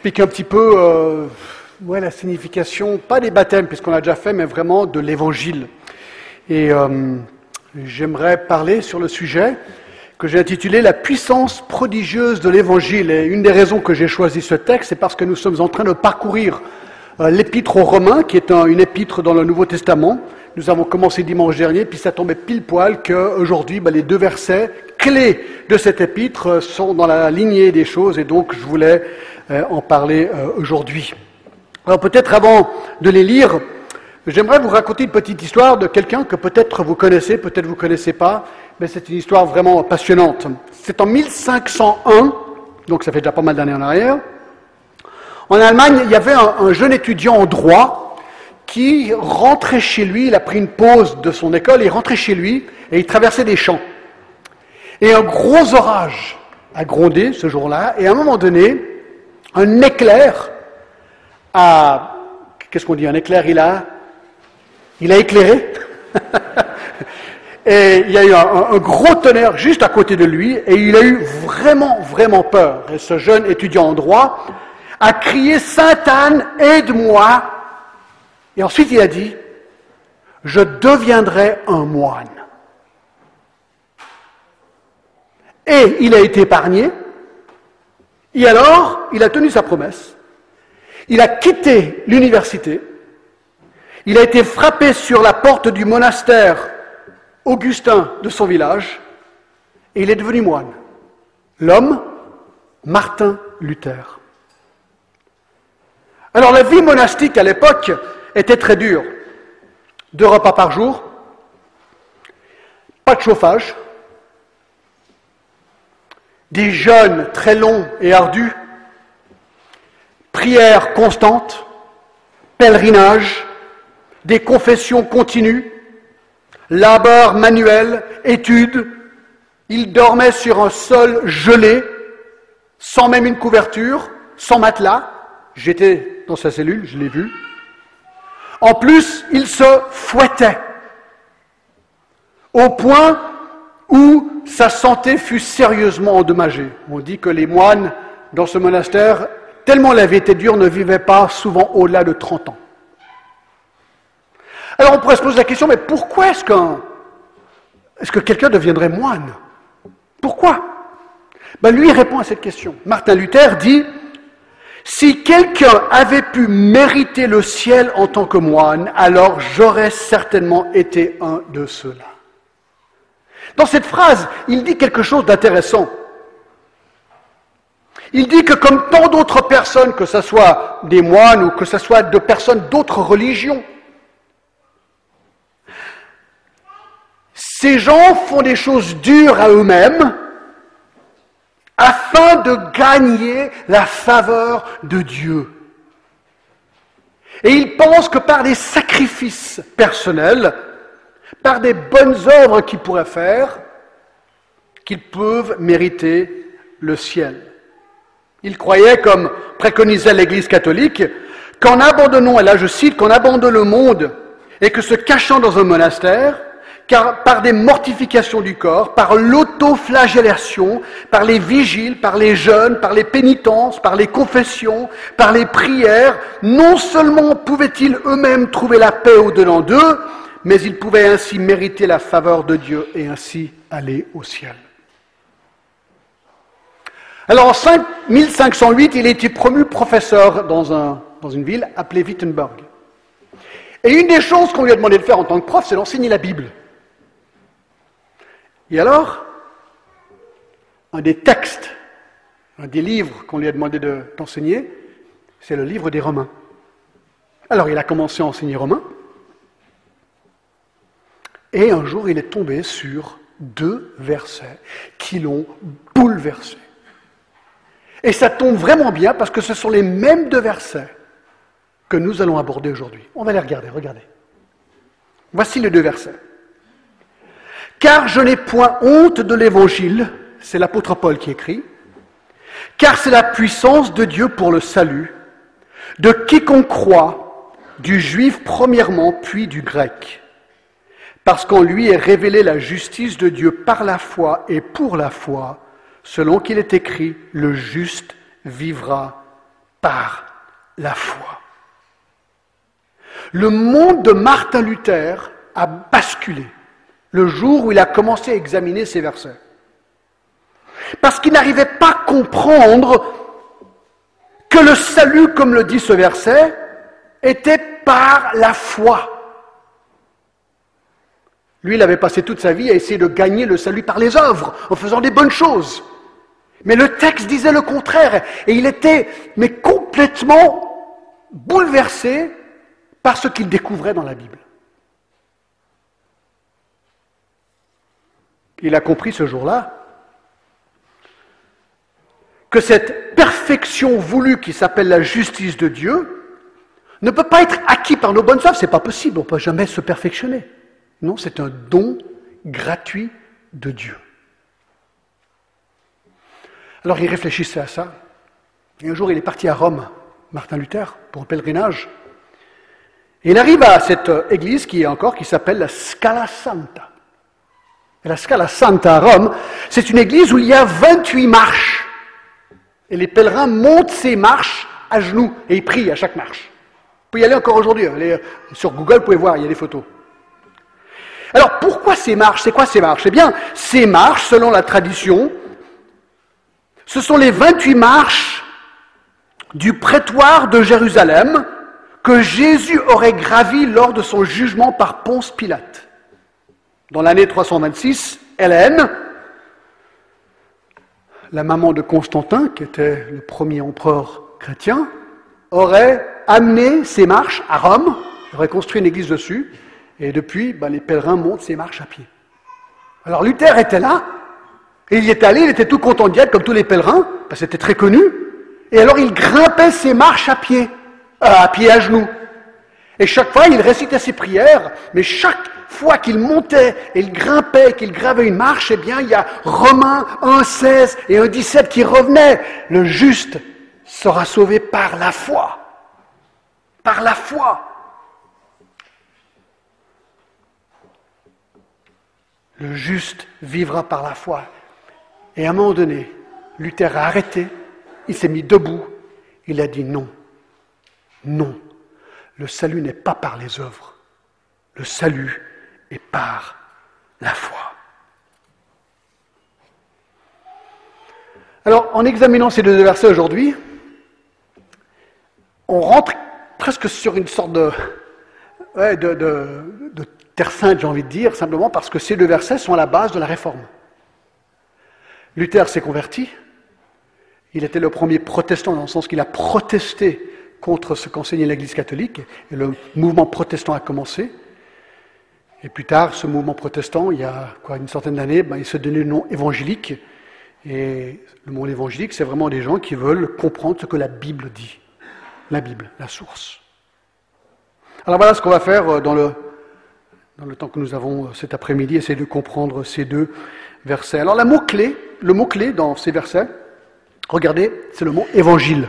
expliquer un petit peu euh, ouais, la signification, pas des baptêmes, puisqu'on a déjà fait, mais vraiment de l'évangile. Et euh, j'aimerais parler sur le sujet que j'ai intitulé La puissance prodigieuse de l'évangile. Et une des raisons que j'ai choisi ce texte, c'est parce que nous sommes en train de parcourir euh, l'épître aux Romains, qui est une épître dans le Nouveau Testament. Nous avons commencé dimanche dernier, puis ça tombait pile poil qu'aujourd'hui, ben, les deux versets clés de cette épître sont dans la lignée des choses, et donc je voulais en parler aujourd'hui. Alors peut-être avant de les lire, j'aimerais vous raconter une petite histoire de quelqu'un que peut-être vous connaissez, peut-être vous ne connaissez pas, mais c'est une histoire vraiment passionnante. C'est en 1501, donc ça fait déjà pas mal d'années en arrière. En Allemagne, il y avait un, jeune étudiant en droit qui rentrait chez lui, il a pris une pause de son école, il rentrait chez lui et il traversait des champs. Et un gros orage a grondé ce jour-là, et à un moment donné, un éclair a... Qu'est-ce qu'on dit Un éclair, il a... Il a éclairé Et il y a eu un, gros tonnerre juste à côté de lui, et il a eu vraiment, vraiment peur. Et ce jeune étudiant en droit a crié Sainte Anne, aide-moi. Et ensuite il a dit Je deviendrai un moine. Et il a été épargné. Et alors, il a tenu sa promesse. Il a quitté l'université. Il a été frappé sur la porte du monastère Augustin de son village et il est devenu moine. L'homme, Martin Luther. Alors la vie monastique à l'époque était très dure. Deux repas par jour, pas de chauffage, des jeûnes très longs et ardus, prières constantes, pèlerinage, des confessions continues, labeur manuel, études. Il dormait sur un sol gelé, sans même une couverture, sans matelas. J'étais dans sa cellule, je l'ai vu. En plus, il se fouettait, au point où sa santé fut sérieusement endommagée. On dit que les moines dans ce monastère, tellement la vie était dure, ne vivaient pas souvent au-delà de 30 ans. Alors on pourrait se poser la question, mais pourquoi est-ce qu'un, est-ce que quelqu'un deviendrait moine? Pourquoi? Ben, Lui répond à cette question. Martin Luther dit, si quelqu'un avait pu mériter le ciel en tant que moine, alors j'aurais certainement été un de ceux-là. Dans cette phrase, il dit quelque chose d'intéressant. Il dit que comme tant d'autres personnes, que ce soit des moines ou que ce soit de personnes d'autres religions, Ces gens font des choses dures à eux-mêmes afin de gagner la faveur de Dieu. Et ils pensent que par des sacrifices personnels, par des bonnes œuvres qu'ils pourraient faire, qu'ils peuvent mériter le ciel. Ils croyaient, comme préconisait l'Église catholique, qu'en abandonnant, et là je cite, qu'en abandonnant le monde et que se cachant dans un monastère, car par des mortifications du corps, par l'autoflagellation, par les vigiles, par les jeûnes, par les pénitences, par les confessions, par les prières, non seulement pouvaient-ils eux-mêmes trouver la paix au-dedans d'eux, mais ils pouvaient ainsi mériter la faveur de Dieu et ainsi aller au ciel. Alors en 1508, il a été promu professeur dans, un, dans une ville appelée Wittenberg. Et une des choses qu'on lui a demandé de faire en tant que prof, c'est d'enseigner la Bible. Et alors, un des textes, un des livres qu'on lui a demandé d'enseigner, c'est le livre des Romains. Alors il a commencé à enseigner romain, et un jour il est tombé sur deux versets qui l'ont bouleversé. Et ça tombe vraiment bien parce que ce sont les mêmes deux versets que nous allons aborder aujourd'hui. On va les regarder, regardez. Voici les deux versets. Car je n'ai point honte de l'évangile, c'est l'apôtre Paul qui écrit, car c'est la puissance de Dieu pour le salut, de quiconque croit, du juif premièrement, puis du grec, parce qu'en lui est révélée la justice de Dieu par la foi et pour la foi, selon qu'il est écrit, le juste vivra par la foi. Le monde de Martin Luther a basculé le jour où il a commencé à examiner ces versets. Parce qu'il n'arrivait pas à comprendre que le salut, comme le dit ce verset, était par la foi. Lui, il avait passé toute sa vie à essayer de gagner le salut par les œuvres, en faisant des bonnes choses. Mais le texte disait le contraire, et il était mais complètement bouleversé par ce qu'il découvrait dans la Bible. Il a compris ce jour-là que cette perfection voulue qui s'appelle la justice de Dieu ne peut pas être acquis par nos bonnes œuvres, c'est pas possible, on ne peut jamais se perfectionner. Non, c'est un don gratuit de Dieu. Alors il réfléchissait à ça. Et un jour, il est parti à Rome, Martin Luther, pour un pèlerinage. Et il arrive à cette église qui est encore, qui s'appelle la Scala Santa. Et la Scala Santa à Rome, c'est une église où il y a 28 marches. Et les pèlerins montent ces marches à genoux et ils prient à chaque marche. Vous pouvez y aller encore aujourd'hui. Hein. Sur Google, vous pouvez voir, il y a des photos. Alors pourquoi ces marches? C'est quoi ces marches? Eh bien, ces marches, selon la tradition, ce sont les 28 marches du prétoire de Jérusalem que Jésus aurait gravi lors de son jugement par Ponce Pilate. Dans l'année 326, Hélène, la maman de Constantin, qui était le premier empereur chrétien, aurait amené ces marches à Rome, aurait construit une église dessus, et depuis, ben, les pèlerins montent ces marches à pied. Alors Luther était là, et il y est allé, il était tout content d'y être, comme tous les pèlerins, parce que c'était très connu, et alors il grimpait ses marches à pied, euh, à pied à genoux. Et chaque fois, il récitait ses prières, mais chaque fois qu'il montait il grimpait, qu'il gravait une marche, eh bien, il y a Romains 1, 16 et 1, 17 qui revenaient. Le juste sera sauvé par la foi. Par la foi. Le juste vivra par la foi. Et à un moment donné, Luther a arrêté, il s'est mis debout, il a dit non, non, le salut n'est pas par les œuvres, le salut est par la foi. Alors, en examinant ces deux versets aujourd'hui, on rentre presque sur une sorte de, de, sainte, j'ai envie de dire, simplement parce que ces deux versets sont à la base de la réforme. Luther s'est converti, il était le premier protestant dans le sens qu'il a protesté contre ce qu'enseignait l'Église catholique, et le mouvement protestant a commencé. Et plus tard, ce mouvement protestant, il y a quoi, une centaine d'années, ben, il se donnait le nom évangélique. Et le mot évangélique, c'est vraiment des gens qui veulent comprendre ce que la Bible dit. La Bible, la source. Alors voilà ce qu'on va faire euh, dans le, dans le temps que nous avons euh, cet après-midi, essayer de comprendre ces deux versets. Alors la mot-clé, le mot-clé dans ces versets, regardez, c'est le mot évangile.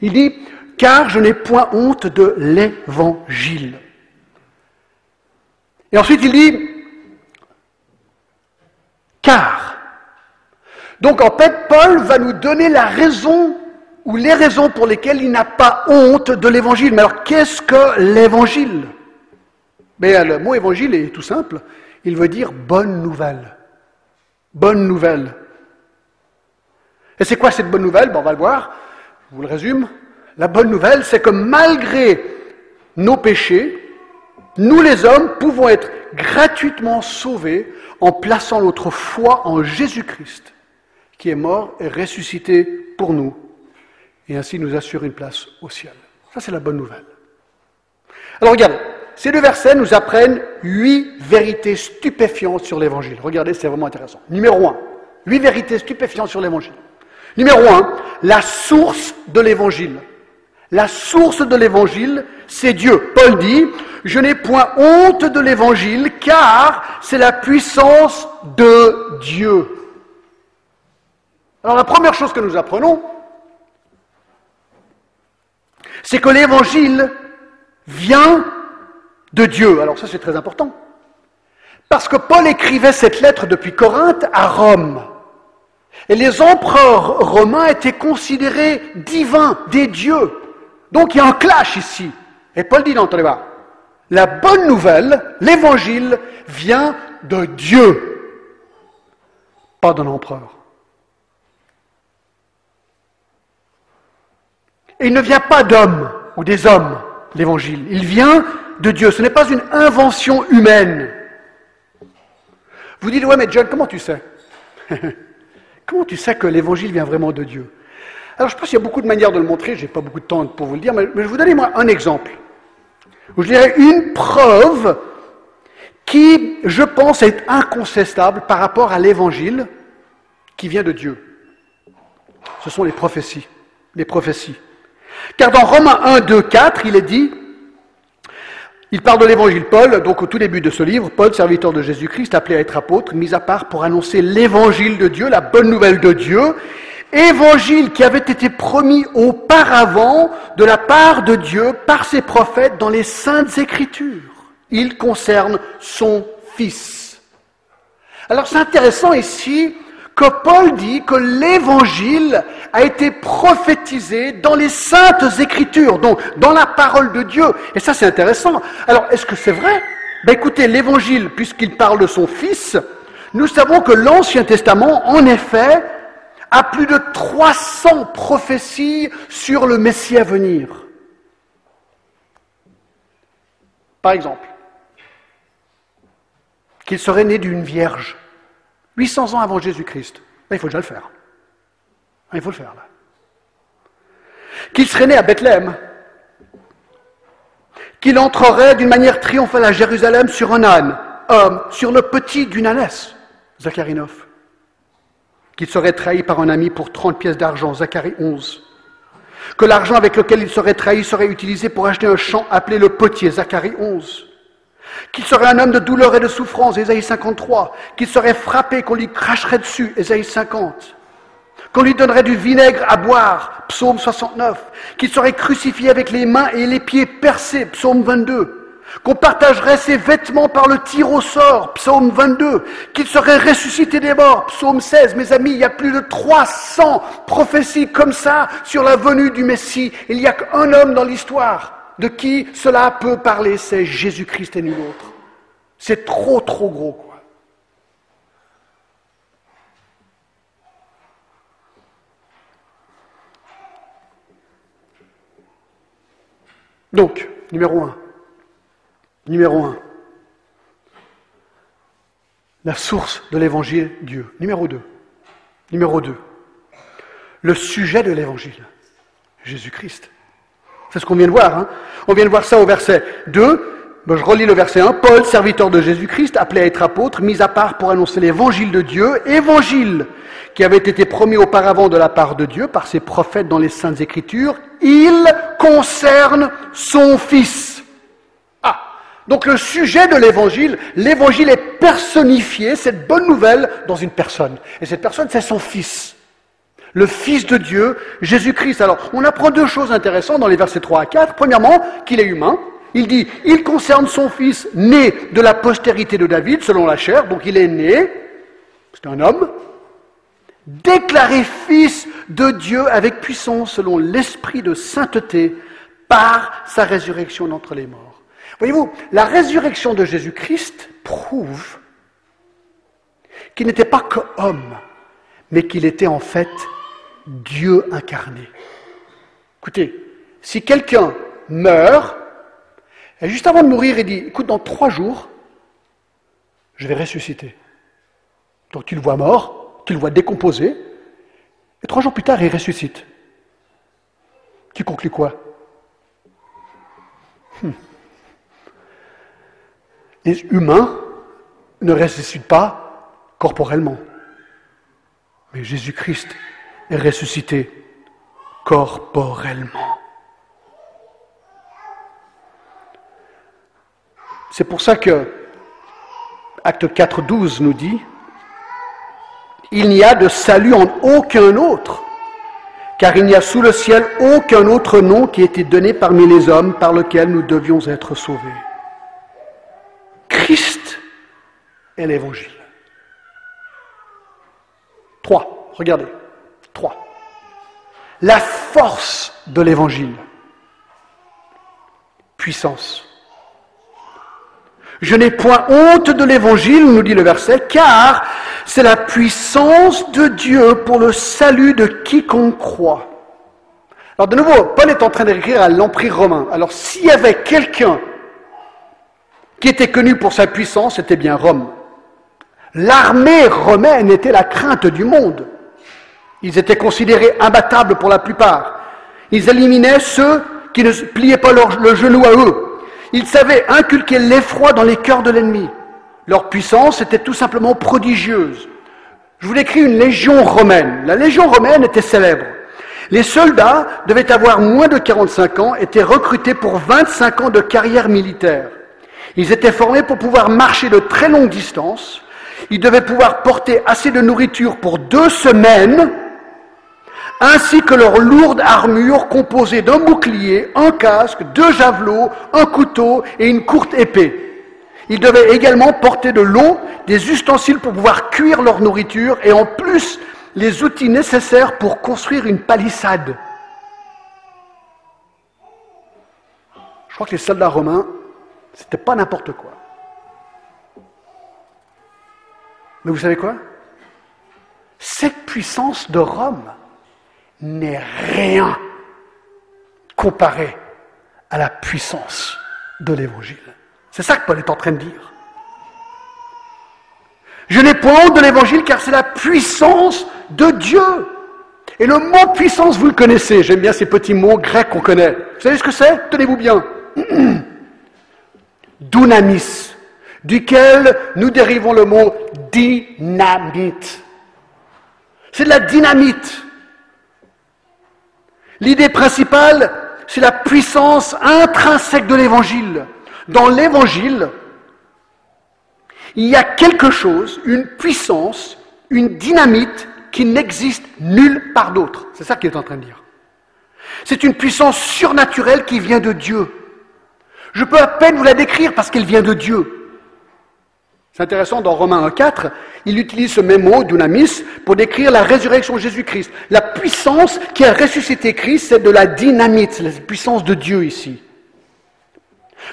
Il dit, car je n'ai point honte de l'évangile. Et ensuite il dit, car. Donc en fait, Paul va nous donner la raison ou les raisons pour lesquelles il n'a pas honte de l'évangile. Mais alors qu'est-ce que l'évangile? Mais le mot évangile est tout simple. Il veut dire bonne nouvelle. Bonne nouvelle. Et c'est quoi cette bonne nouvelle? On va le voir. Je vous le résume. La bonne nouvelle, c'est que malgré nos péchés, nous les hommes pouvons être gratuitement sauvés en plaçant notre foi en Jésus-Christ, qui est mort et ressuscité pour nous, et ainsi nous assure une place au ciel. Ça, c'est la bonne nouvelle. Alors regardez, ces deux versets nous apprennent huit vérités stupéfiantes sur l'Évangile. Regardez, c'est vraiment intéressant. Numéro un, huit vérités stupéfiantes sur l'Évangile. Numéro un, la source de l'Évangile. La source de l'Évangile, c'est Dieu. Paul dit, je n'ai point honte de l'Évangile, car c'est la puissance de Dieu. Alors la première chose que nous apprenons, c'est que l'Évangile vient de Dieu. Alors ça c'est très important. Parce que Paul écrivait cette lettre depuis Corinthe à Rome. Et les empereurs romains étaient considérés divins, des dieux. Donc il y a un clash ici. Et Paul dit, non, pas. La bonne nouvelle, l'évangile, vient de Dieu, pas d'un empereur. Et il ne vient pas d'hommes ou des hommes, l'évangile. Il vient de Dieu. Ce n'est pas une invention humaine. Vous dites, ouais, mais John, comment tu sais? Comment tu sais que l'évangile vient vraiment de Dieu? Alors, je pense qu'il y a beaucoup de manières de le montrer. Je n'ai pas beaucoup de temps pour vous le dire, mais, je vais vous donner moi un exemple. je dirais une preuve qui, je pense, est incontestable par rapport à l'évangile qui vient de Dieu. Ce sont les prophéties. Les prophéties. Car dans Romains 1, 2, 4, il est dit, il parle de l'évangile Paul, donc au tout début de ce livre, Paul, serviteur de Jésus-Christ, appelé à être apôtre, mis à part pour annoncer l'évangile de Dieu, la bonne nouvelle de Dieu, évangile qui avait été promis auparavant de la part de Dieu par ses prophètes dans les saintes écritures. Il concerne son Fils. Alors c'est intéressant ici que Paul dit que l'évangile a été prophétisé dans les saintes écritures, donc dans la parole de Dieu. Et ça, c'est intéressant. Alors, est-ce que c'est vrai? Ben, Écoutez, l'évangile, puisqu'il parle de son Fils, nous savons que l'Ancien Testament, en effet, a plus de 300 prophéties sur le Messie à venir. Par exemple, qu'il serait né d'une vierge. 800 ans avant Jésus-Christ. il faut déjà le faire. Il faut le faire, là. Qu'il serait né à Bethléem. Qu'il entrerait d'une manière triomphale à Jérusalem sur un âne, euh, sur le petit d'une ânesse, Zacharie 9. Qu'il serait trahi par un ami pour 30 pièces d'argent, Zacharie 11. Que l'argent avec lequel il serait trahi serait utilisé pour acheter un champ appelé le potier, Zacharie 11 qu'il serait un homme de douleur et de souffrance, Ésaïe 53, qu'il serait frappé, qu'on lui cracherait dessus, Ésaïe 50, qu'on lui donnerait du vinaigre à boire, psaume 69, qu'il serait crucifié avec les mains et les pieds percés, psaume 22, qu'on partagerait ses vêtements par le tir au sort, psaume 22, qu'il serait ressuscité des morts, psaume 16. Mes amis, il y a plus de 300 prophéties comme ça sur la venue du Messie. Il n'y a qu'un homme dans l'histoire de qui cela peut parler, c'est Jésus-Christ et nul autre. C'est trop, trop gros, quoi. Donc, numéro un. Numéro un. La source de l'évangile, Dieu. Numéro deux. Numéro deux. Le sujet de l'évangile, Jésus-Christ. C'est ce qu'on vient de voir. Hein. On vient de voir ça au verset 2. je relis le verset 1. Paul, serviteur de Jésus-Christ, appelé à être apôtre, mis à part pour annoncer l'évangile de Dieu, évangile qui avait été promis auparavant de la part de Dieu par ses prophètes dans les saintes écritures, il concerne son Fils. Ah, donc le sujet de l'évangile, l'évangile est personnifié, cette bonne nouvelle, dans une personne. Et cette personne, c'est son Fils le Fils de Dieu, Jésus-Christ. Alors, on apprend deux choses intéressantes dans les versets 3 à 4. Premièrement, qu'il est humain. Il dit, il concerne son Fils né de la postérité de David, selon la chair, donc il est né, c'est un homme, déclaré Fils de Dieu avec puissance, selon l'esprit de sainteté, par sa résurrection d'entre les morts. Voyez-vous, la résurrection de Jésus-Christ prouve qu'il n'était pas qu'homme, mais qu'il était en fait Dieu incarné. Écoutez, si quelqu'un meurt, juste avant de mourir, il dit, écoute, dans trois jours, je vais ressusciter. Donc tu le vois mort, tu le vois décomposé, et trois jours plus tard, il ressuscite. Tu conclus quoi? Hmm. Les humains ne ressuscitent pas corporellement. Mais Jésus-Christ est ressuscité corporellement. C'est pour ça que Acte 4, 12 nous dit Il n'y a de salut en aucun autre, car il n'y a sous le ciel aucun autre nom qui ait été donné parmi les hommes par lequel nous devions être sauvés. Christ est l'évangile. 3. Regardez. Trois. La force de l'évangile. Puissance. Je n'ai point honte de l'évangile, nous dit le verset, car c'est la puissance de Dieu pour le salut de quiconque croit. Alors de nouveau, Paul est en train d'écrire à l'Empire romain. Alors s'il y avait quelqu'un qui était connu pour sa puissance, c'était bien Rome. L'armée romaine était la crainte du monde. Ils étaient considérés imbattables pour la plupart. Ils éliminaient ceux qui ne pliaient pas le genou à eux. Ils savaient inculquer l'effroi dans les cœurs de l'ennemi. Leur puissance était tout simplement prodigieuse. Je vous décris une légion romaine. La légion romaine était célèbre. Les soldats devaient avoir moins de 45 ans, étaient recrutés pour 25 ans de carrière militaire. Ils étaient formés pour pouvoir marcher de très longues distances. Ils devaient pouvoir porter assez de nourriture pour deux semaines, ainsi que leur lourde armure composée d'un bouclier, un casque, deux javelots, un couteau et une courte épée. Ils devaient également porter de l'eau, des ustensiles pour pouvoir cuire leur nourriture et en plus les outils nécessaires pour construire une palissade. Je crois que les soldats romains, c'était pas n'importe quoi. Mais vous savez quoi? Cette puissance de Rome n'est rien comparée à la puissance de l'Évangile. C'est ça que Paul est en train de dire. Je n'ai point honte de l'évangile car c'est la puissance de Dieu. Et le mot puissance, vous le connaissez. J'aime bien ces petits mots grecs qu'on connaît. Vous savez ce que c'est? Tenez-vous bien. Dunamis, duquel nous dérivons le mot dynamite. C'est de la dynamite. L'idée principale, c'est la puissance intrinsèque de l'évangile. Dans l'évangile, il y a quelque chose, une puissance, une dynamite qui n'existe nulle part d'autre. C'est ça qu'il est en train de dire. C'est une puissance surnaturelle qui vient de Dieu. Je peux à peine vous la décrire parce qu'elle vient de Dieu. C'est intéressant, dans Romains 1.4, il utilise ce même mot, dunamis, pour décrire la résurrection de Jésus-Christ. La puissance qui a ressuscité Christ, c'est de la dynamite, la puissance de Dieu ici.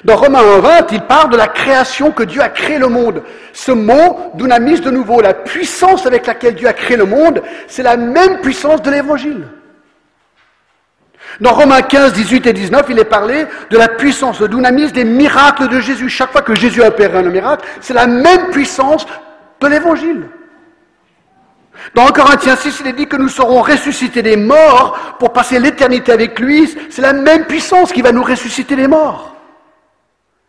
Dans Romains 1.20, il parle de la création que Dieu a créé le monde. Ce mot, dunamis de nouveau, la puissance avec laquelle Dieu a créé le monde, c'est la même puissance de l'Évangile. Dans Romains 15, 18 et 19, il est parlé de la puissance, de dunamis, des miracles de Jésus. Chaque fois que Jésus a opéré un miracle, c'est la même puissance de l'Évangile. Dans Corinthiens 6, il est dit que nous serons ressuscités des morts pour passer l'éternité avec lui. C'est la même puissance qui va nous ressusciter des morts.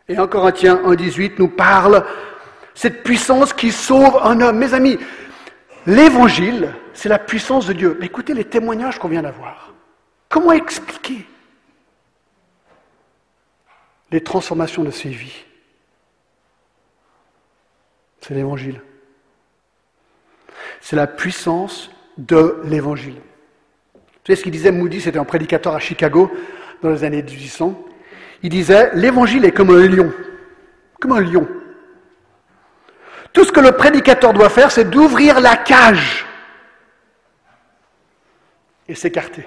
Et en Corinthiens 1.18 nous parle cette puissance qui sauve un homme. Mes amis, l'évangile, c'est la puissance de Dieu. Écoutez les témoignages qu'on vient d'avoir. Comment expliquer les transformations de ces vies? C'est l'évangile. C'est la puissance de l'évangile. Vous savez ce qu'il disait Moody, c'était un prédicateur à Chicago dans les années 1800. Il disait, l'évangile est comme un lion, comme un lion. Tout ce que le prédicateur doit faire, c'est d'ouvrir la cage et s'écarter.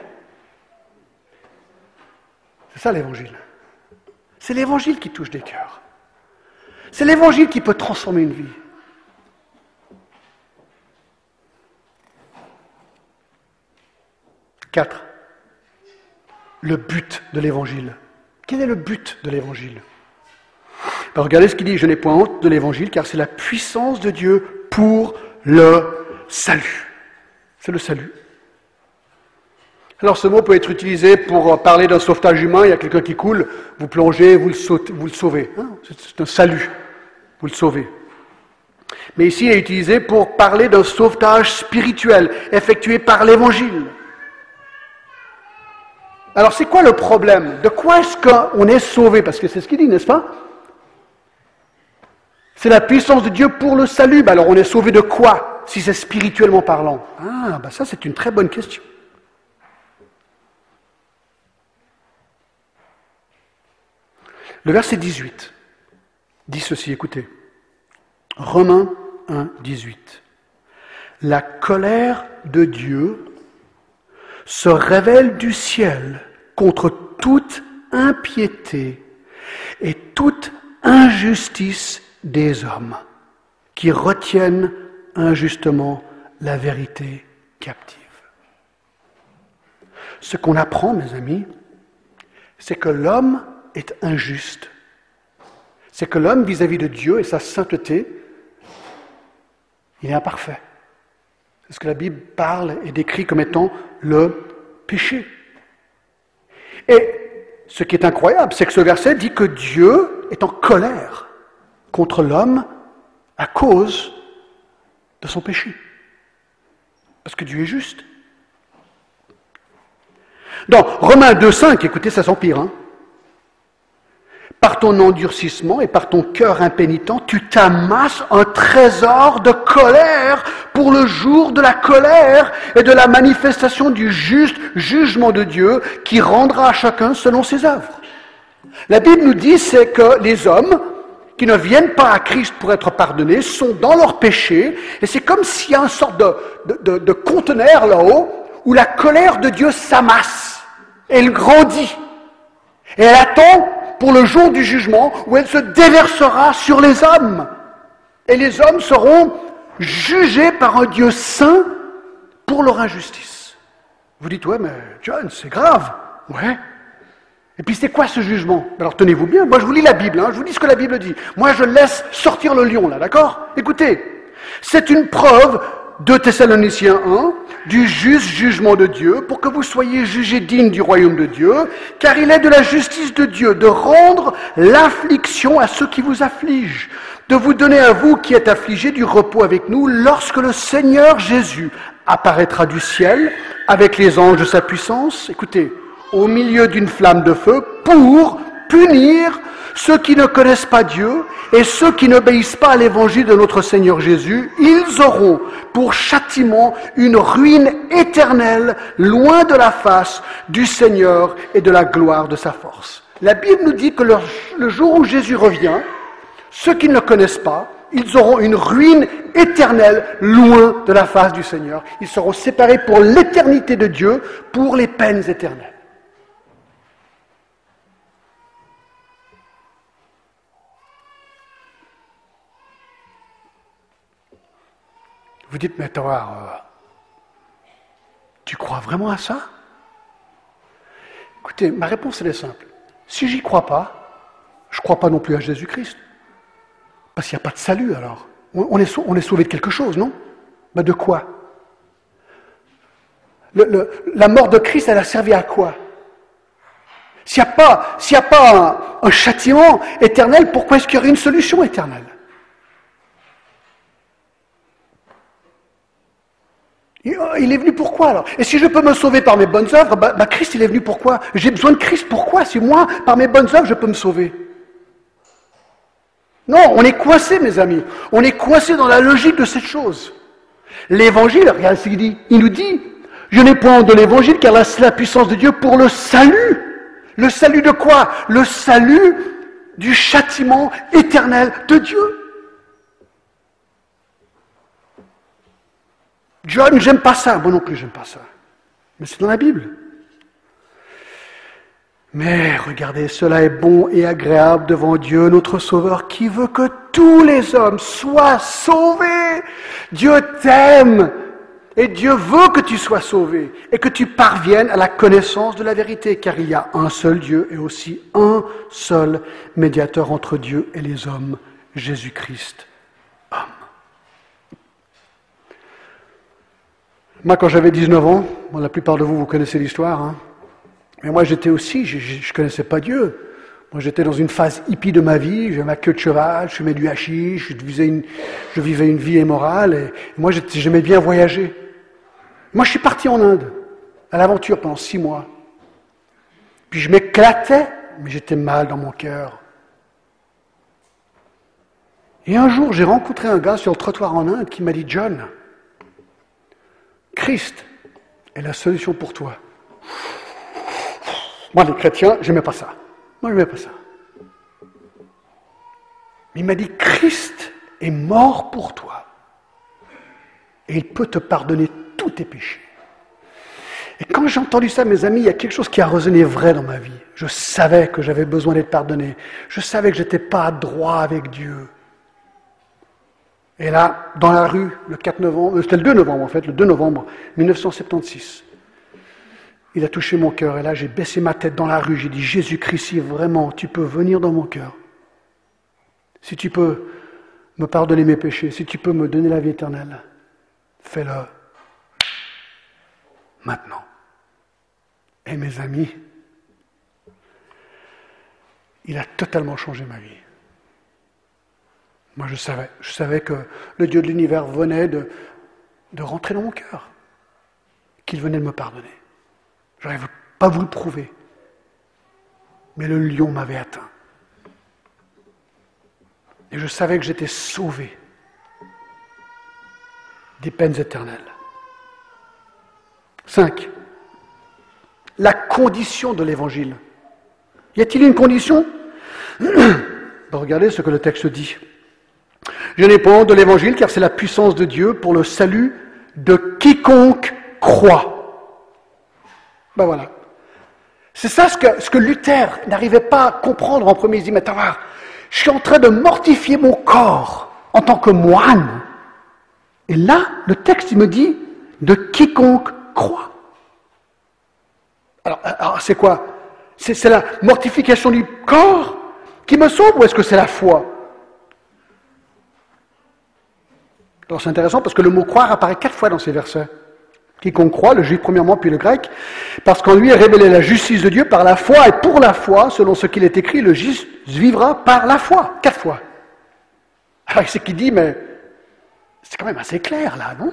C'est ça l'évangile. C'est l'évangile qui touche des cœurs. C'est l'évangile qui peut transformer une vie. Quatre. Le but de l'évangile. Quel est le but de l'évangile? Ben, Regardez ce qu'il dit, je n'ai point honte de l'évangile, car c'est la puissance de Dieu pour le salut. C'est le salut. Alors ce mot peut être utilisé pour parler d'un sauvetage humain, il y a quelqu'un qui coule, vous plongez, vous le, sauvez. Hein. c'est un salut, vous le sauvez. Mais ici, il est utilisé pour parler d'un sauvetage spirituel effectué par l'Évangile. Alors c'est quoi le problème? De quoi est-ce qu'on est sauvé? Parce que c'est ce qu'il dit, n'est-ce pas? C'est la puissance de Dieu pour le salut. Ben alors on est sauvé de quoi Si c'est spirituellement parlant? Ah, ben ça c'est une très bonne question. Le verset 18 dit ceci, écoutez. Romains 1, 18. la colère de Dieu se révèle du ciel contre toute impiété et toute injustice des hommes qui retiennent injustement la vérité captive. Ce qu'on apprend, mes amis, c'est que l'homme est injuste. C'est que l'homme, vis-à-vis de Dieu et sa sainteté, il est imparfait. C'est ce que la Bible parle et décrit comme étant le péché. Et ce qui est incroyable, c'est que ce verset dit que Dieu est en colère contre l'homme à cause de son péché. Parce que Dieu est juste. Dans Romains 2.5, écoutez, ça s'empire. Hein. Par ton endurcissement et par ton cœur impénitent, tu t'amasses un trésor de colère pour le jour de la colère et de la manifestation du juste jugement de Dieu qui rendra à chacun selon ses œuvres. La Bible nous dit c'est que les hommes qui ne viennent pas à Christ pour être pardonnés sont dans leur péché et c'est comme s'il y a une sorte de, de, de conteneur là-haut où la colère de Dieu s'amasse, elle grandit et elle attend pour le jour du jugement où elle se déversera sur les hommes. Et les hommes seront jugés par un Dieu saint pour leur injustice. Vous dites, ouais, mais John, c'est grave. Ouais. Et puis c'est quoi ce jugement? Alors tenez-vous bien, moi je vous lis la Bible, hein, je vous dis ce que la Bible dit. Moi je laisse sortir le lion là, d'accord? Écoutez, c'est une preuve de Thessaloniciens 1 du juste jugement de Dieu, pour que vous soyez jugés dignes du royaume de Dieu, car il est de la justice de Dieu de rendre l'affliction à ceux qui vous affligent, de vous donner à vous qui êtes affligés du repos avec nous, lorsque le Seigneur Jésus apparaîtra du ciel avec les anges de sa puissance, écoutez, au milieu d'une flamme de feu, pour punir ceux qui ne connaissent pas Dieu et ceux qui n'obéissent pas à l'évangile de notre Seigneur Jésus, ils auront pour châtiment une ruine éternelle loin de la face du Seigneur et de la gloire de sa force. La Bible nous dit que le, jour où Jésus revient, ceux qui ne le connaissent pas, ils auront une ruine éternelle loin de la face du Seigneur. Ils seront séparés pour l'éternité de Dieu, pour les peines éternelles. Vous dites, mais toi, euh, tu crois vraiment à ça? Écoutez, ma réponse elle est simple. Si j'y crois pas, je ne crois pas non plus à Jésus-Christ. Parce qu'il n'y a pas de salut alors. On est, sauvé de quelque chose, non? Mais de quoi? La mort de Christ, elle a servi à quoi? S'il n'y a pas, a pas un châtiment éternel, pourquoi est-ce qu'il y aurait une solution éternelle? Il est venu pourquoi alors? Et si je peux me sauver par mes bonnes œuvres, bah, bah, Christ il est venu pourquoi? J'ai besoin de Christ pourquoi? Si moi, par mes bonnes œuvres, je peux me sauver? Non, on est coincé, mes amis. On est coincé dans la logique de cette chose. L'évangile, regarde ce qu'il dit. Il nous dit, je n'ai point de l'évangile car c'est la puissance de Dieu pour le salut. Le salut de quoi? Le salut du châtiment éternel de Dieu. John, j'aime pas ça. Moi non plus, j'aime pas ça. Mais c'est dans la Bible. Mais regardez, cela est bon et agréable devant Dieu, notre Sauveur, qui veut que tous les hommes soient sauvés. Dieu t'aime et Dieu veut que tu sois sauvé et que tu parviennes à la connaissance de la vérité, car il y a un seul Dieu et aussi un seul médiateur entre Dieu et les hommes, Jésus-Christ, Moi, quand j'avais 19 ans, la plupart de vous, vous connaissez l'histoire, hein, mais moi j'étais aussi, je ne connaissais pas Dieu. Moi j'étais dans une phase hippie de ma vie, j'avais ma queue de cheval, je fumais du hachis, je vivais une, je vivais une vie immorale, et, moi j'aimais bien voyager. Moi je suis parti en Inde, à l'aventure pendant six mois. Puis je m'éclatais, mais j'étais mal dans mon cœur. Et un jour, j'ai rencontré un gars sur le trottoir en Inde qui m'a dit John, Christ est la solution pour toi. Moi, les chrétiens, je n'aimais pas ça. Moi, je n'aimais pas ça. Il m'a dit, Christ est mort pour toi. et il peut te pardonner tous tes péchés. Et quand j'ai entendu ça, mes amis, il y a quelque chose qui a résonné vrai dans ma vie. Je savais que j'avais besoin d'être pardonné. Je savais que je n'étais pas droit avec Dieu. Et là, dans la rue, le 4 novembre, euh, c'était le 2 novembre en fait, le 2 novembre 1976, il a touché mon cœur. Et là, j'ai baissé ma tête dans la rue. J'ai dit, Jésus-Christ, si vraiment tu peux venir dans mon cœur, si tu peux me pardonner mes péchés, si tu peux me donner la vie éternelle, fais-le maintenant. Et mes amis, il a totalement changé ma vie. Moi, je savais, je savais que le Dieu de l'univers venait de, de rentrer dans mon cœur, qu'il venait de me pardonner. Je n'aurais pas vous le prouver, mais le lion m'avait atteint. Et je savais que j'étais sauvé des peines éternelles. 5. La condition de l'évangile. Y a-t-il une condition? Regardez ce que le texte dit. Je n'ai pas honte de l'évangile car c'est la puissance de Dieu pour le salut de quiconque croit. Ben voilà. C'est ça ce que, Luther n'arrivait pas à comprendre en premier. Il dit, mais je suis en train de mortifier mon corps en tant que moine. Et là, le texte, il me dit, de quiconque croit. Alors, c'est quoi? C'est, la mortification du corps qui me sauve ou est-ce que c'est la foi? Alors c'est intéressant parce que le mot croire apparaît quatre fois dans ces versets. Quiconque croit, le juif premièrement, puis le grec, parce qu'en lui est révélée la justice de Dieu par la foi et pour la foi, selon ce qu'il est écrit, le juste vivra par la foi. Quatre fois. Alors c'est qui dit, mais c'est quand même assez clair là, non?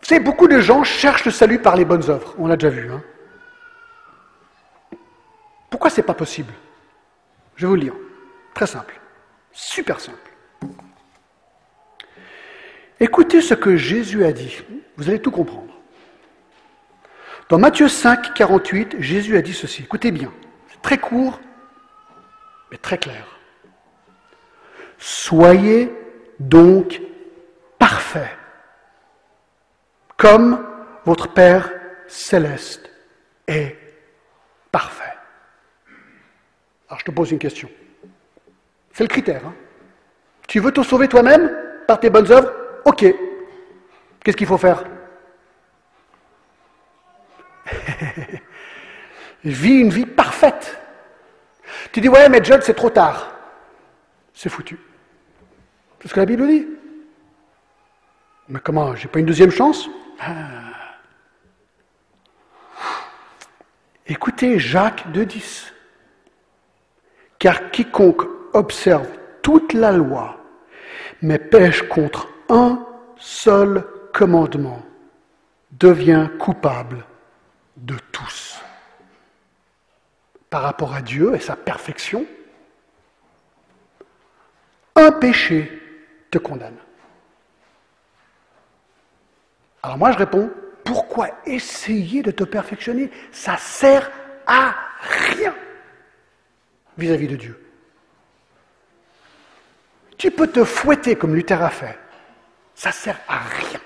Vous savez, beaucoup de gens cherchent le salut par les bonnes œuvres, on l'a déjà vu. Hein. Pourquoi ce n'est pas possible? Je vais vous le dire. Très simple. Super simple. Écoutez ce que Jésus a dit. Vous allez tout comprendre. Dans Matthieu 5, 48, Jésus a dit ceci. Écoutez bien. C'est très court, mais très clair. Soyez donc parfaits, comme votre Père céleste est parfait. Alors je te pose une question. C'est le critère. Hein. Tu veux te sauver toi-même par tes bonnes œuvres? Ok. Qu'est-ce qu'il faut faire? Vis une vie parfaite. Tu dis, ouais, mais John, c'est trop tard. C'est foutu. C'est ce que la Bible dit. Mais comment J'ai pas une deuxième chance? Ah. Écoutez Jacques 2.10. Car quiconque observe toute la loi, mais pêche contre un seul commandement, devient coupable de tous. Par rapport à Dieu et sa perfection, un péché te condamne. Alors moi je réponds, pourquoi essayer de te perfectionner? Ça sert à rien vis-à-vis de Dieu. Tu peux te fouetter comme Luther a fait. Ça sert à rien.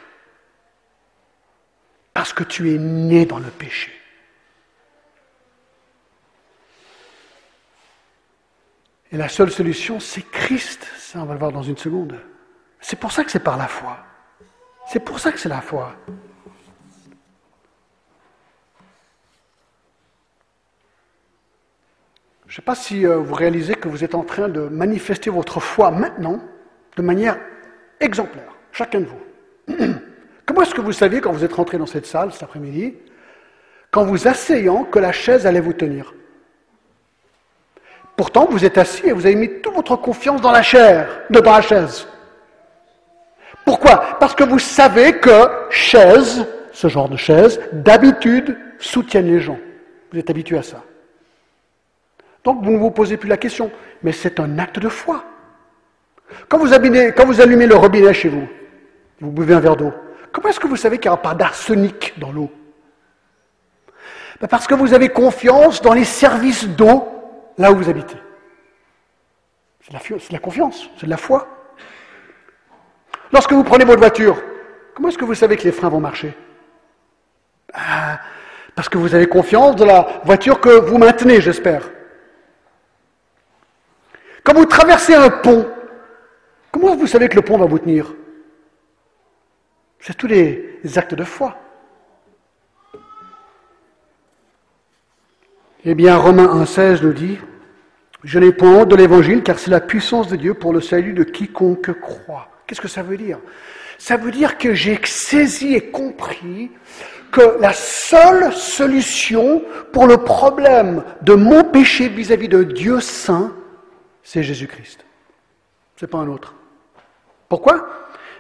Parce que tu es né dans le péché. Et la seule solution, c'est Christ. Ça, on va le voir dans une seconde. C'est pour ça que c'est par la foi. C'est pour ça que c'est la foi. Je ne sais pas si euh, vous réalisez que vous êtes en train de manifester votre foi maintenant de manière exemplaire, chacun de vous. Comment est-ce que vous saviez quand vous êtes rentré dans cette salle cet après-midi, qu'en vous asseyant, que la chaise allait vous tenir? Pourtant, vous êtes assis et vous avez mis toute votre confiance dans la chair, dans la chaise. Pourquoi? Parce que vous savez que chaise, ce genre de chaise, d'habitude, soutiennent les gens. Vous êtes habitué à ça. Donc vous ne vous posez plus la question, mais c'est un acte de foi. Quand vous, allumez le robinet chez vous, vous buvez un verre d'eau, comment est-ce que vous savez qu'il n'y aura pas d'arsenic dans l'eau? Ben, Parce que vous avez confiance dans les services d'eau là où vous habitez. C'est de, la confiance, c'est de la foi. Lorsque vous prenez votre voiture, comment est-ce que vous savez que les freins vont marcher? Ah, Parce que vous avez confiance dans la voiture que vous maintenez, j'espère. Quand vous traversez un pont, comment vous savez que le pont va vous tenir? C'est tous les actes de foi. Eh bien, Romains 1,16 nous dit Je n'ai point honte de l'évangile, car c'est la puissance de Dieu pour le salut de quiconque croit. Qu'est-ce que ça veut dire? Ça veut dire que j'ai saisi et compris que la seule solution pour le problème de mon péché vis-à-vis de Dieu saint, c'est Jésus-Christ. Ce n'est pas un autre. Pourquoi?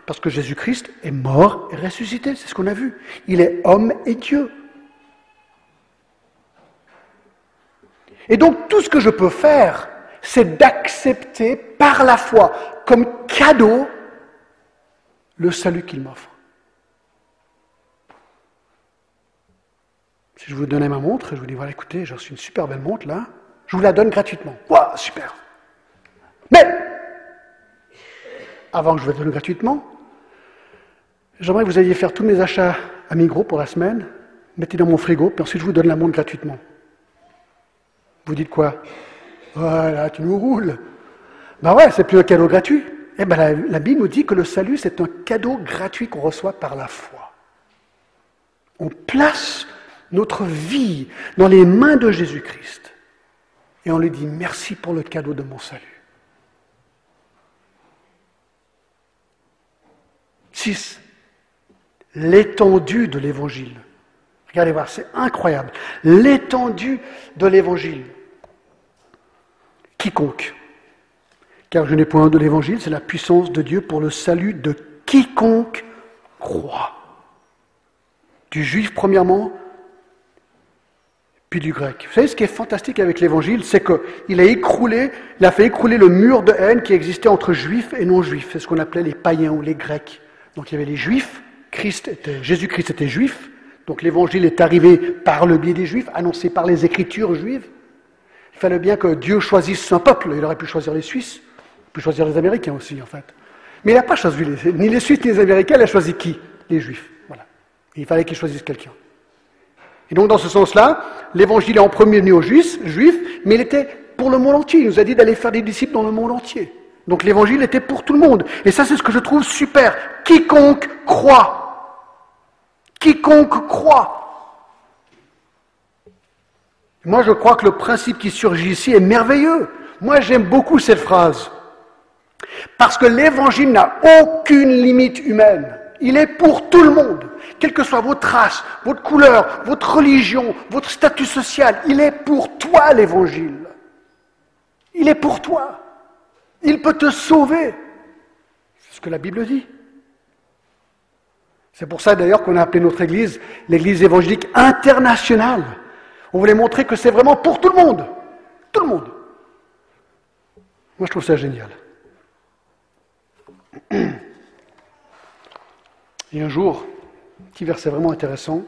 Parce que Jésus-Christ est mort et ressuscité, c'est ce qu'on a vu. Il est homme et Dieu. Et donc tout ce que je peux faire, c'est d'accepter par la foi, comme cadeau, le salut qu'il m'offre. Si je vous donnais ma montre je vous dis, voilà, écoutez, j'ai reçu une super belle montre là, je vous la donne gratuitement. Waouh, super. Mais, avant que je vous la donne gratuitement, j'aimerais que vous alliez faire tous mes achats à Migros pour la semaine, mettez dans mon frigo, puis ensuite je vous donne la montre gratuitement. Vous dites quoi? Voilà, tu nous roules. Ben ouais, c'est plus un cadeau gratuit. Eh ben la, la Bible nous dit que le salut, c'est un cadeau gratuit qu'on reçoit par la foi. On place notre vie dans les mains de Jésus-Christ et on lui dit merci pour le cadeau de mon salut. 6. L'étendue de l'évangile. Regardez voir, c'est incroyable. L'étendue de l'évangile. Quiconque. Car je n'ai point de l'évangile, c'est la puissance de Dieu pour le salut de quiconque croit. Du juif premièrement, puis du grec. Vous savez ce qui est fantastique avec l'évangile, c'est qu'il a écroulé, il a fait écrouler le mur de haine qui existait entre juifs et non-juifs. C'est ce qu'on appelait les païens ou les grecs. Donc il y avait les juifs, Jésus-Christ était juif, donc l'évangile est arrivé par le biais des Juifs, annoncé par les écritures juives. Il fallait bien que Dieu choisisse son peuple. Il aurait pu choisir les Suisses, il pu choisir les Américains aussi, en fait. Mais il n'a pas choisi ni les Suisses ni les Américains, il a choisi qui? Les Juifs. Voilà. il fallait qu'il choisisse quelqu'un. Et donc, dans ce sens-là, l'évangile est en premier venu aux juifs, mais il était pour le monde entier. Il nous a dit d'aller faire des disciples dans le monde entier. Donc l'évangile était pour tout le monde. Et ça, c'est ce que je trouve super. Quiconque croit quiconque croit. Moi, je crois que le principe qui surgit ici est merveilleux. Moi, j'aime beaucoup cette phrase. Parce que l'évangile n'a aucune limite humaine. Il est pour tout le monde. Quelle que soit votre race, votre couleur, votre religion, votre statut social, il est pour toi l'évangile. Il est pour toi. Il peut te sauver. C'est ce que la Bible dit. C'est pour ça d'ailleurs qu'on a appelé notre Église l'Église évangélique internationale. On voulait montrer que c'est vraiment pour tout le monde. Tout le monde. Moi, je trouve ça génial. Et un jour, petit verset vraiment intéressant.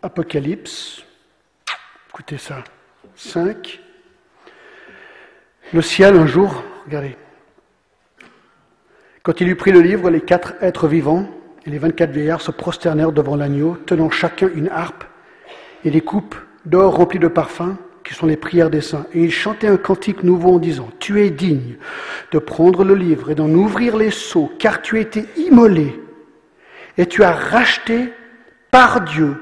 Apocalypse, écoutez ça, 5. Le ciel un jour, regardez, quand il eut pris le livre, les quatre êtres vivants et les vingt-quatre vieillards se prosternèrent devant l'agneau, tenant chacun une harpe et des coupes d'or remplies de parfums, qui sont les prières des saints. Et ils chantaient un cantique nouveau en disant, Tu es digne de prendre le livre et d'en ouvrir les seaux, car tu as été immolé et tu as racheté par Dieu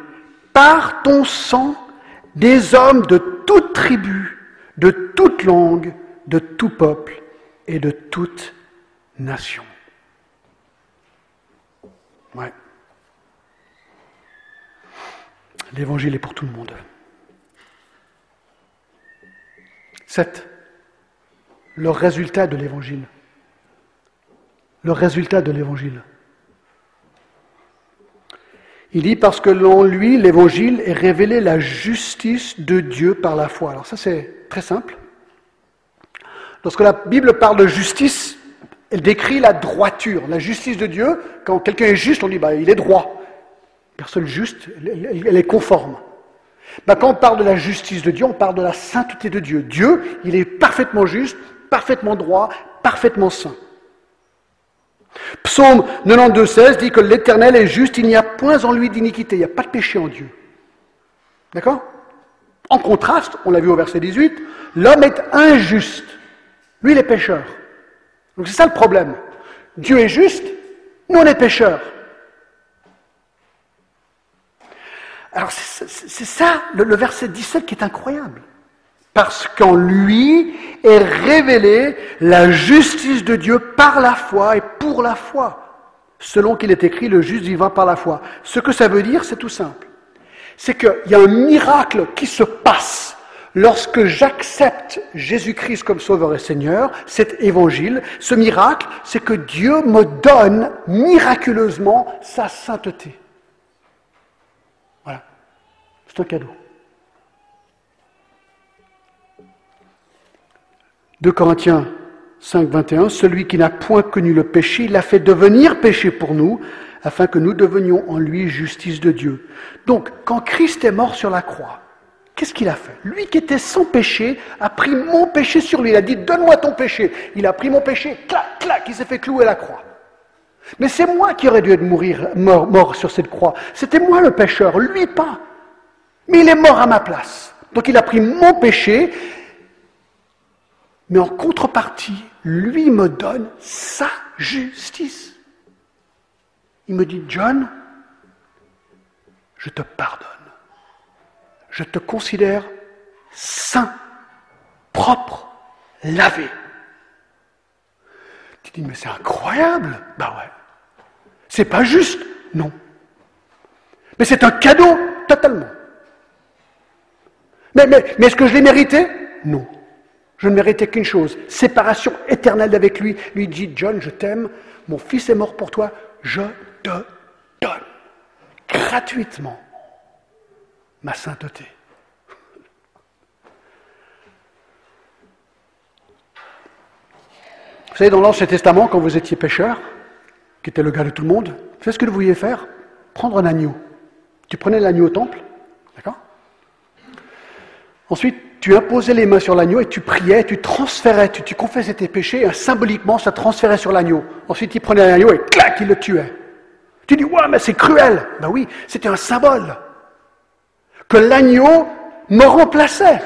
par ton sang des hommes de toute tribu, de toute langue, de tout peuple et de toute nation. Ouais. L'évangile est pour tout le monde. C'est le résultat de l'évangile. Le résultat de l'évangile. Il dit parce que en lui, l'évangile est révélé la justice de Dieu par la foi. Alors ça c'est très simple. Lorsque la Bible parle de justice, elle décrit la droiture, la justice de Dieu. Quand quelqu'un est juste, on dit bah, il est droit. Personne juste, elle, est conforme. Bah, quand on parle de la justice de Dieu, on parle de la sainteté de Dieu. Dieu, il est parfaitement juste, parfaitement droit, parfaitement saint. Psaume 92, 16 dit que l'Éternel est juste, il n'y a point en lui d'iniquité, il n'y a pas de péché en Dieu. D'accord? En contraste, on l'a vu au verset 18, l'homme est injuste. Lui, il est pécheur. Donc c'est ça le problème. Dieu est juste, nous on est pécheurs. Alors c'est ça le, verset 17 qui est incroyable. Parce qu'en lui est révélée la justice de Dieu par la foi et pour la foi. Selon qu'il est écrit, le juste vivra par la foi. Ce que ça veut dire, c'est tout simple. C'est qu'il y a un miracle qui se passe Lorsque j'accepte Jésus-Christ comme Sauveur et Seigneur, cet évangile, ce miracle, c'est que Dieu me donne miraculeusement sa sainteté. Voilà. C'est un cadeau. 2 Corinthiens 5, 21, celui qui n'a point connu le péché, l'a fait devenir péché pour nous, afin que nous devenions en lui justice de Dieu. Donc, quand Christ est mort sur la croix, Qu'est-ce qu'il a fait? Lui qui était sans péché a pris mon péché sur lui. Il a dit Donne-moi ton péché. Il a pris mon péché, clac, clac, il s'est fait clouer la croix. Mais c'est moi qui aurais dû être mort, mort sur cette croix. C'était moi le pécheur, lui pas. Mais il est mort à ma place. Donc il a pris mon péché, mais en contrepartie, lui me donne sa justice. Il me dit John, je te pardonne je te considère saint, propre, lavé. Tu dis, mais c'est incroyable. Ben ouais. C'est pas juste. Non. Mais c'est un cadeau, totalement. Mais, mais, mais est-ce que je l'ai mérité? Non. Je ne méritais qu'une chose, séparation éternelle avec lui. Lui dit, John, je t'aime, mon fils est mort pour toi, je te donne gratuitement ma sainteté. Vous savez, dans l'Ancien Testament, quand vous étiez pécheur, qui était le gars de tout le monde, vous ce que vous vouliez faire? Prendre un agneau. Tu prenais l'agneau au temple, d'accord? Ensuite, tu imposais les mains sur l'agneau et tu priais, tu transférais, tu, confessais tes péchés, et symboliquement, ça transférait sur l'agneau. Ensuite, il prenait l'agneau et clac, il le tuait. Tu dis, ouais, mais c'est cruel. Ben oui, c'était un symbole. Que l'agneau me remplaçait.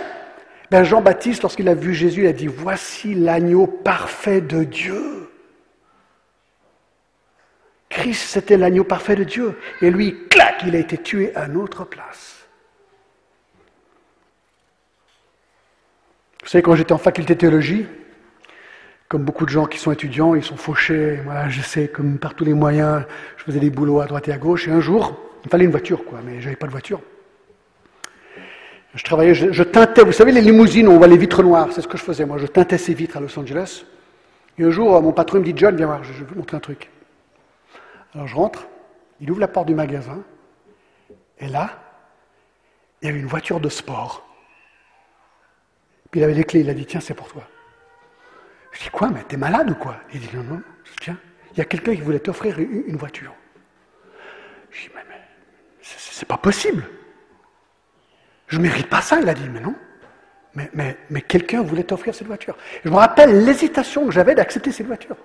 Ben Jean-Baptiste, lorsqu'il a vu Jésus, il a dit, voici l'agneau parfait de Dieu. Christ, c'était l'agneau parfait de Dieu. Et lui, clac, il a été tué à notre place. Vous savez, quand j'étais en faculté de théologie, comme beaucoup de gens qui sont étudiants, ils sont fauchés. Moi, j'essaie, comme par tous les moyens, je faisais des boulots à droite et à gauche. Et un jour, il me fallait une voiture, quoi, mais j'avais pas de voiture. Je travaillais, je, teintais, vous savez, les limousines, on voit les vitres noires, c'est ce que je faisais. Moi, je teintais ces vitres à Los Angeles. Et un jour, mon patron me dit John, viens voir, je, vais vous montrer un truc. Alors je rentre, il ouvre la porte du magasin, et là, il y avait une voiture de sport. Puis il avait les clés, il a dit Tiens, c'est pour toi. Je dis Quoi, mais t'es malade ou quoi? Il dit Non, non, tiens, il y a quelqu'un qui voulait t'offrir une voiture. Je dis Mais, mais c'est pas possible. Je ne mérite pas ça, il a dit, mais non. Mais, mais, mais quelqu'un voulait t'offrir cette voiture. Je me rappelle l'hésitation que j'avais d'accepter cette voiture.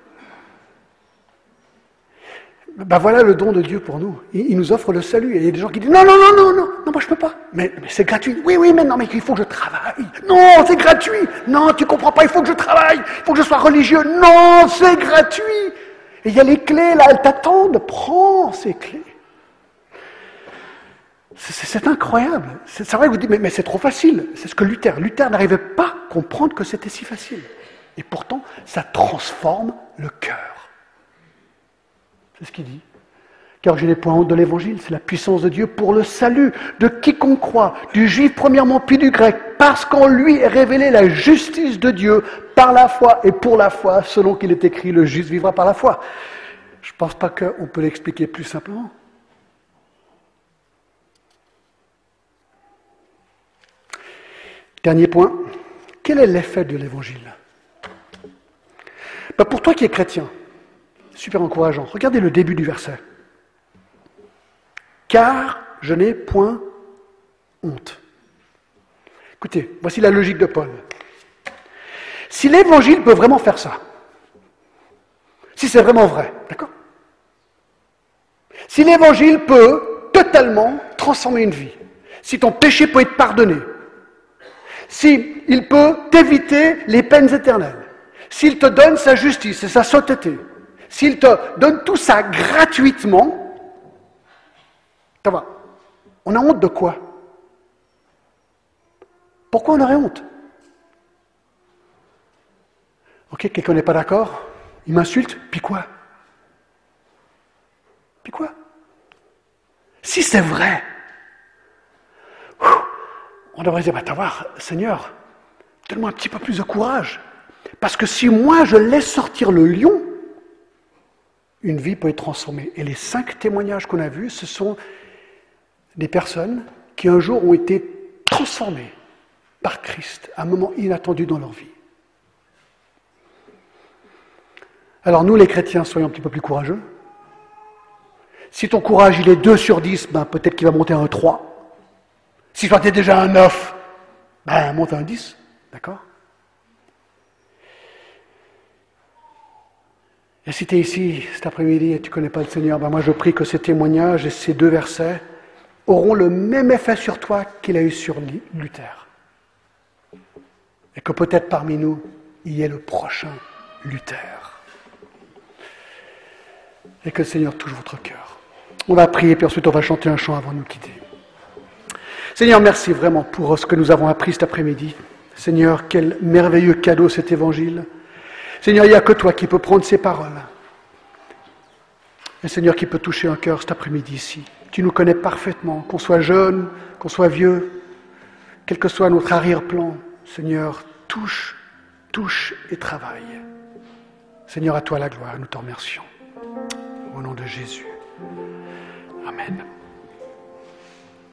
Ben voilà le don de Dieu pour nous. Il, nous offre le salut. Et il y a des gens qui disent non, non, non, non, non, non, moi je peux pas. Mais, c'est gratuit. Oui, oui, mais non, mais il faut que je travaille. Non, c'est gratuit. Non, tu comprends pas, il faut que je travaille. Il faut que je sois religieux. Non, c'est gratuit. Et il y a les clés là, elles t'attendent. Prends ces clés. C'est incroyable. C'est vrai que vous dites, mais c'est trop facile. C'est ce que Luther. Luther n'arrivait pas à comprendre que c'était si facile. Et pourtant, ça transforme le cœur. C'est ce qu'il dit. Car j'ai les points de l'évangile, c'est la puissance de Dieu pour le salut de quiconque croit, du juif premièrement puis du grec, parce qu'en lui est révélée la justice de Dieu par la foi et pour la foi, selon qu'il est écrit, le juste vivra par la foi. Je ne pense pas qu'on peut l'expliquer plus simplement. Dernier point, quel est l'effet de l'évangile? Ben, pour toi qui es chrétien, super encourageant. Regardez le début du verset. Car je n'ai point honte. Écoutez, voici la logique de Paul. Si l'évangile peut vraiment faire ça, si c'est vraiment vrai, d'accord? Si l'évangile peut totalement transformer une vie, si ton péché peut être pardonné, s'il peut t'éviter les peines éternelles, s'il te donne sa justice et sa sainteté, s'il te donne tout ça gratuitement, ça va. On a honte de quoi? Pourquoi on aurait honte? Ok, quelqu'un n'est pas d'accord Il m'insulte, puis quoi? Puis quoi? Si c'est vrai, on devrait dire, bah, t'as voir, Seigneur, donne-moi un petit peu plus de courage. Parce que si moi je laisse sortir le lion, une vie peut être transformée. Et les cinq témoignages qu'on a vus, ce sont des personnes qui un jour ont été transformées par Christ à un moment inattendu dans leur vie. Alors nous, les chrétiens, soyons un petit peu plus courageux. Si ton courage, il est 2 sur 10, ben, peut-être qu'il va monter à un 3. Si tu es déjà un 9, ben, monte à un 10. D'accord? Et si tu es ici cet après-midi et tu ne connais pas le Seigneur, ben moi je prie que ces témoignages et ces deux versets auront le même effet sur toi qu'il a eu sur Luther. Et que peut-être parmi nous, il y ait le prochain Luther. Et que le Seigneur touche votre cœur. On va prier, puis ensuite on va chanter un chant avant de nous quitter. Seigneur, merci vraiment pour ce que nous avons appris cet après-midi. Seigneur, quel merveilleux cadeau cet évangile. Seigneur, il n'y a que toi qui peux prendre ces paroles. Et Seigneur, qui peut toucher un cœur cet après-midi ici. Tu nous connais parfaitement, qu'on soit jeune, qu'on soit vieux, quel que soit notre arrière-plan. Seigneur, touche, touche et travaille. Seigneur, à toi la gloire, nous te remercions. Au nom de Jésus. Amen.